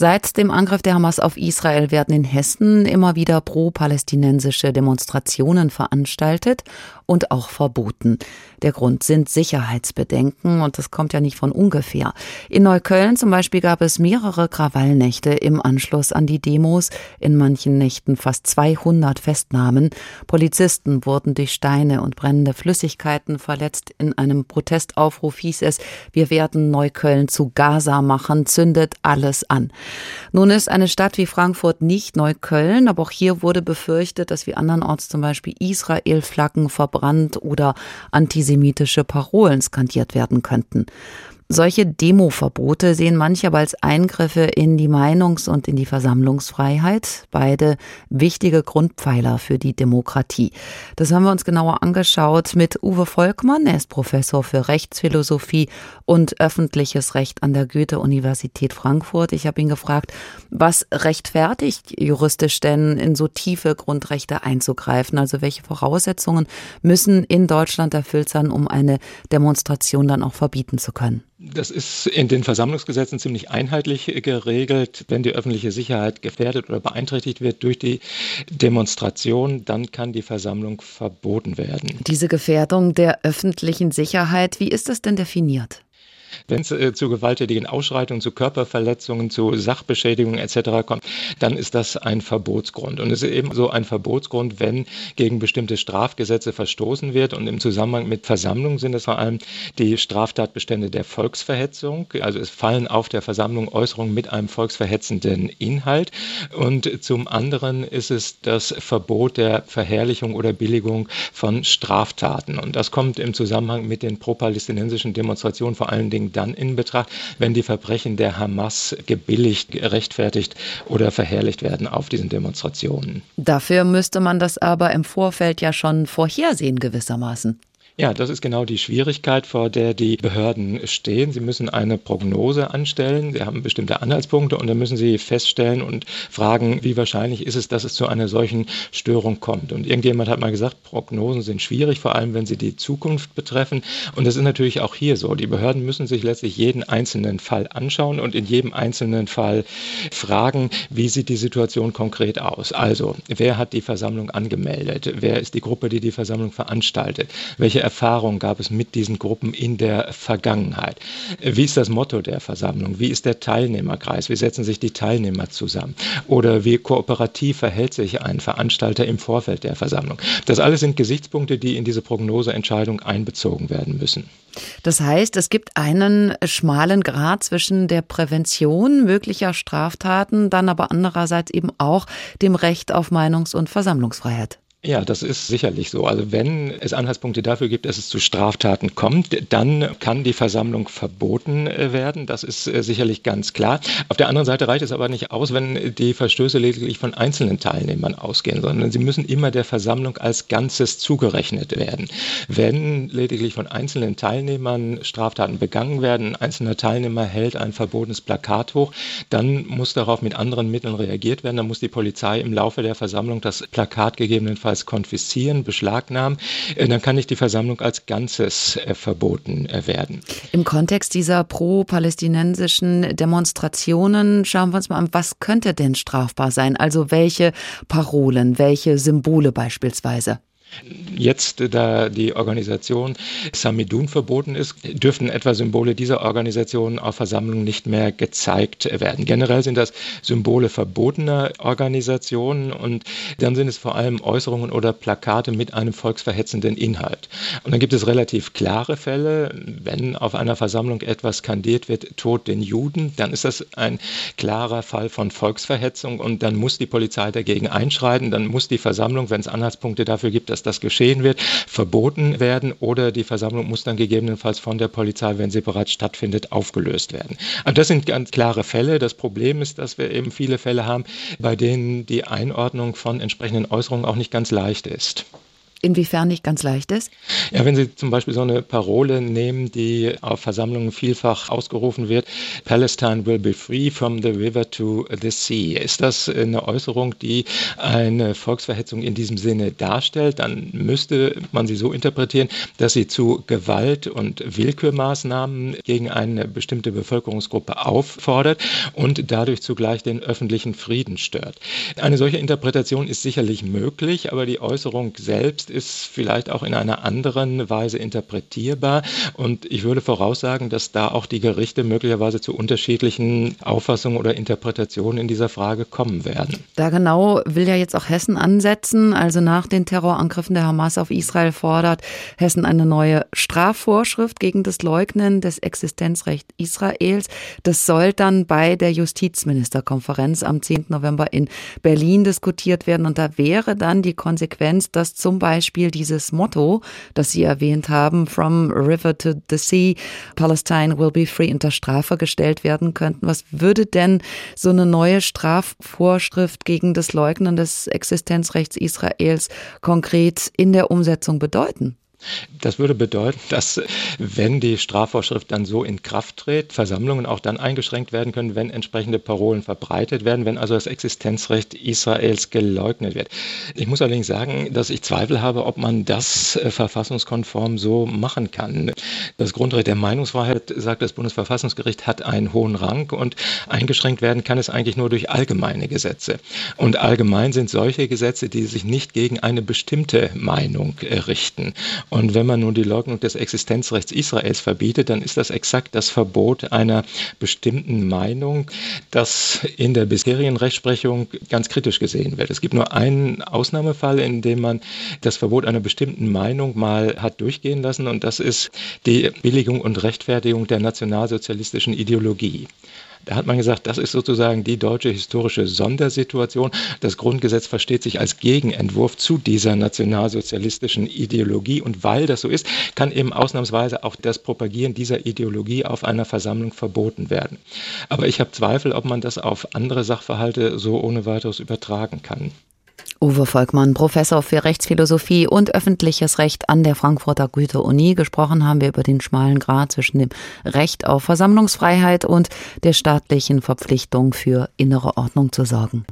Seit dem Angriff der Hamas auf Israel werden in Hessen immer wieder pro-palästinensische Demonstrationen veranstaltet und auch verboten. Der Grund sind Sicherheitsbedenken und das kommt ja nicht von ungefähr. In Neukölln zum Beispiel gab es mehrere Krawallnächte im Anschluss an die Demos, in manchen Nächten fast 200 Festnahmen. Polizisten wurden durch Steine und brennende Flüssigkeiten verletzt. In einem Protestaufruf hieß es, wir werden Neukölln zu Gaza machen, zündet alles an. Nun ist eine Stadt wie Frankfurt nicht Neukölln, aber auch hier wurde befürchtet, dass wie andernorts zum Beispiel Israel-Flaggen verbrannt oder antisemitische Parolen skandiert werden könnten. Solche Demoverbote sehen manche aber als Eingriffe in die Meinungs- und in die Versammlungsfreiheit, beide wichtige Grundpfeiler für die Demokratie. Das haben wir uns genauer angeschaut mit Uwe Volkmann. Er ist Professor für Rechtsphilosophie und öffentliches Recht an der Goethe-Universität Frankfurt. Ich habe ihn gefragt, was rechtfertigt juristisch denn in so tiefe Grundrechte einzugreifen? Also welche Voraussetzungen müssen in Deutschland erfüllt sein, um eine Demonstration dann auch verbieten zu können? Das ist in den Versammlungsgesetzen ziemlich einheitlich geregelt. Wenn die öffentliche Sicherheit gefährdet oder beeinträchtigt wird durch die Demonstration, dann kann die Versammlung verboten werden. Diese Gefährdung der öffentlichen Sicherheit, wie ist das denn definiert? Wenn es äh, zu gewalttätigen Ausschreitungen, zu Körperverletzungen, zu Sachbeschädigungen etc. kommt, dann ist das ein Verbotsgrund. Und es ist eben so ein Verbotsgrund, wenn gegen bestimmte Strafgesetze verstoßen wird. Und im Zusammenhang mit Versammlungen sind es vor allem die Straftatbestände der Volksverhetzung. Also es fallen auf der Versammlung Äußerungen mit einem volksverhetzenden Inhalt. Und zum anderen ist es das Verbot der Verherrlichung oder Billigung von Straftaten. Und das kommt im Zusammenhang mit den pro-palästinensischen Demonstrationen vor allen Dingen Dingen dann in Betracht, wenn die Verbrechen der Hamas gebilligt, gerechtfertigt oder verherrlicht werden auf diesen Demonstrationen. Dafür müsste man das aber im Vorfeld ja schon vorhersehen gewissermaßen. Ja, das ist genau die Schwierigkeit, vor der die Behörden stehen. Sie müssen eine Prognose anstellen. Sie haben bestimmte Anhaltspunkte und dann müssen Sie feststellen und fragen, wie wahrscheinlich ist es, dass es zu einer solchen Störung kommt. Und irgendjemand hat mal gesagt, Prognosen sind schwierig, vor allem wenn sie die Zukunft betreffen. Und das ist natürlich auch hier so. Die Behörden müssen sich letztlich jeden einzelnen Fall anschauen und in jedem einzelnen Fall fragen, wie sieht die Situation konkret aus. Also, wer hat die Versammlung angemeldet? Wer ist die Gruppe, die die Versammlung veranstaltet? Welche Erfahrungen gab es mit diesen Gruppen in der Vergangenheit? Wie ist das Motto der Versammlung? Wie ist der Teilnehmerkreis? Wie setzen sich die Teilnehmer zusammen? Oder wie kooperativ verhält sich ein Veranstalter im Vorfeld der Versammlung? Das alles sind Gesichtspunkte, die in diese Prognoseentscheidung einbezogen werden müssen. Das heißt, es gibt einen schmalen Grad zwischen der Prävention möglicher Straftaten, dann aber andererseits eben auch dem Recht auf Meinungs- und Versammlungsfreiheit. Ja, das ist sicherlich so. Also wenn es Anhaltspunkte dafür gibt, dass es zu Straftaten kommt, dann kann die Versammlung verboten äh, werden. Das ist äh, sicherlich ganz klar. Auf der anderen Seite reicht es aber nicht aus, wenn die Verstöße lediglich von einzelnen Teilnehmern ausgehen, sondern sie müssen immer der Versammlung als Ganzes zugerechnet werden. Wenn lediglich von einzelnen Teilnehmern Straftaten begangen werden, ein einzelner Teilnehmer hält ein verbotenes Plakat hoch, dann muss darauf mit anderen Mitteln reagiert werden. Dann muss die Polizei im Laufe der Versammlung das Plakat gegebenenfalls gegebenenfalls konfiszieren, beschlagnahmen, äh, dann kann nicht die Versammlung als Ganzes äh, verboten äh, werden. Im Kontext dieser pro-palästinensischen Demonstrationen schauen wir uns mal an, was könnte denn strafbar sein? Also welche Parolen, welche Symbole beispielsweise? Jetzt, da die Organisation Samidun verboten ist, dürften etwa Symbole dieser Organisation auf Versammlungen nicht mehr gezeigt werden. Generell sind das Symbole verbotener Organisationen und dann sind es vor allem Äußerungen oder Plakate mit einem volksverhetzenden Inhalt. Und dann gibt es relativ klare Fälle. Wenn auf einer Versammlung etwas skandiert wird, Tod den Juden, dann ist das ein klarer Fall von Volksverhetzung und dann muss die Polizei dagegen einschreiten. Dann muss die Versammlung, wenn es Anhaltspunkte dafür gibt, dass dass das geschehen wird, verboten werden oder die Versammlung muss dann gegebenenfalls von der Polizei, wenn sie bereits stattfindet, aufgelöst werden. Und das sind ganz klare Fälle. Das Problem ist, dass wir eben viele Fälle haben, bei denen die Einordnung von entsprechenden Äußerungen auch nicht ganz leicht ist. Inwiefern nicht ganz leicht ist? Ja, wenn Sie zum Beispiel so eine Parole nehmen, die auf Versammlungen vielfach ausgerufen wird, Palestine will be free from the river to the sea. Ist das eine Äußerung, die eine Volksverhetzung in diesem Sinne darstellt? Dann müsste man sie so interpretieren, dass sie zu Gewalt und Willkürmaßnahmen gegen eine bestimmte Bevölkerungsgruppe auffordert und dadurch zugleich den öffentlichen Frieden stört. Eine solche Interpretation ist sicherlich möglich, aber die Äußerung selbst ist vielleicht auch in einer anderen Weise interpretierbar. Und ich würde voraussagen, dass da auch die Gerichte möglicherweise zu unterschiedlichen Auffassungen oder Interpretationen in dieser Frage kommen werden. Da genau will ja jetzt auch Hessen ansetzen. Also nach den Terrorangriffen der Hamas auf Israel fordert Hessen eine neue Strafvorschrift gegen das Leugnen des Existenzrechts Israels. Das soll dann bei der Justizministerkonferenz am 10. November in Berlin diskutiert werden. Und da wäre dann die Konsequenz, dass zum Beispiel Beispiel dieses Motto, das Sie erwähnt haben, From River to the Sea, Palestine will be free, unter Strafe gestellt werden könnten. Was würde denn so eine neue Strafvorschrift gegen das Leugnen des Existenzrechts Israels konkret in der Umsetzung bedeuten? Das würde bedeuten, dass wenn die Strafvorschrift dann so in Kraft tritt, Versammlungen auch dann eingeschränkt werden können, wenn entsprechende Parolen verbreitet werden, wenn also das Existenzrecht Israels geleugnet wird. Ich muss allerdings sagen, dass ich Zweifel habe, ob man das äh, verfassungskonform so machen kann. Das Grundrecht der Meinungsfreiheit, sagt das Bundesverfassungsgericht, hat einen hohen Rang und eingeschränkt werden kann es eigentlich nur durch allgemeine Gesetze. Und allgemein sind solche Gesetze, die sich nicht gegen eine bestimmte Meinung äh, richten. Und wenn man nun die Leugnung des Existenzrechts Israels verbietet, dann ist das exakt das Verbot einer bestimmten Meinung, das in der bisherigen Rechtsprechung ganz kritisch gesehen wird. Es gibt nur einen Ausnahmefall, in dem man das Verbot einer bestimmten Meinung mal hat durchgehen lassen, und das ist die Billigung und Rechtfertigung der nationalsozialistischen Ideologie. Da hat man gesagt, das ist sozusagen die deutsche historische Sondersituation. Das Grundgesetz versteht sich als Gegenentwurf zu dieser nationalsozialistischen Ideologie. Und weil das so ist, kann eben ausnahmsweise auch das Propagieren dieser Ideologie auf einer Versammlung verboten werden. Aber ich habe Zweifel, ob man das auf andere Sachverhalte so ohne weiteres übertragen kann. Uwe Volkmann, Professor für Rechtsphilosophie und öffentliches Recht an der Frankfurter Goethe-Uni. Gesprochen haben wir über den schmalen Grad zwischen dem Recht auf Versammlungsfreiheit und der staatlichen Verpflichtung für innere Ordnung zu sorgen.